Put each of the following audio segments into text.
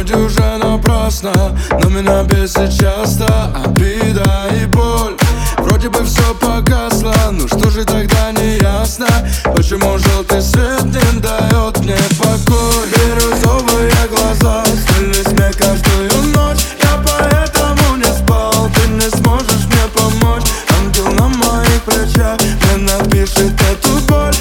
вроде уже напрасно Но меня бесит часто. Обида и боль. Вроде бы все погасло, ну что же тогда не ясно? Почему желтый свет не дает мне покой Бирюзовые глаза, стильный смех каждую ночь. Я поэтому не спал, ты не сможешь мне помочь. Ангел на моих плечах, мне напишет эту боль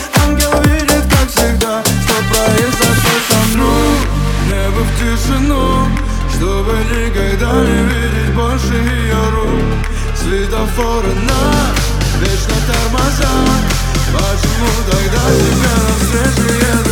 тишину, чтобы никогда не видеть больше ее рук. Светофоры нас вечно тормозят Почему тогда тебе навстречу еду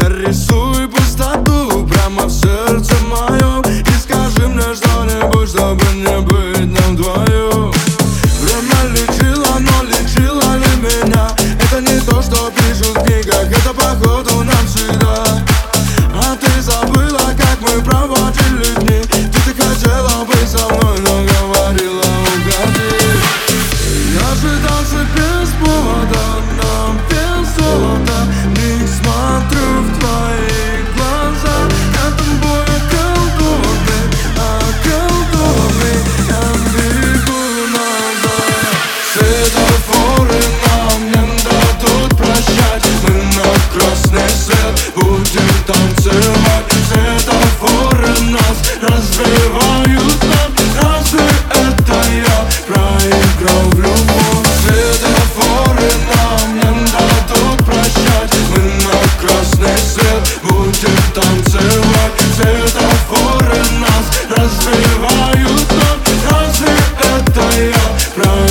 Нарисуй пустоту прямо в сердце моем И скажи мне что-нибудь, чтобы не быть нам вдвоем Время лечило, но лечило ли меня? Это не то, что пишут в книгах, это походу нам навсегда А ты забыла, как мы проводили дни. Ты так хотела быть со мной, но говорила угоди. Я же танцы без повода. хочет танцевать. Светофоры нас. Развивают Но разве это я?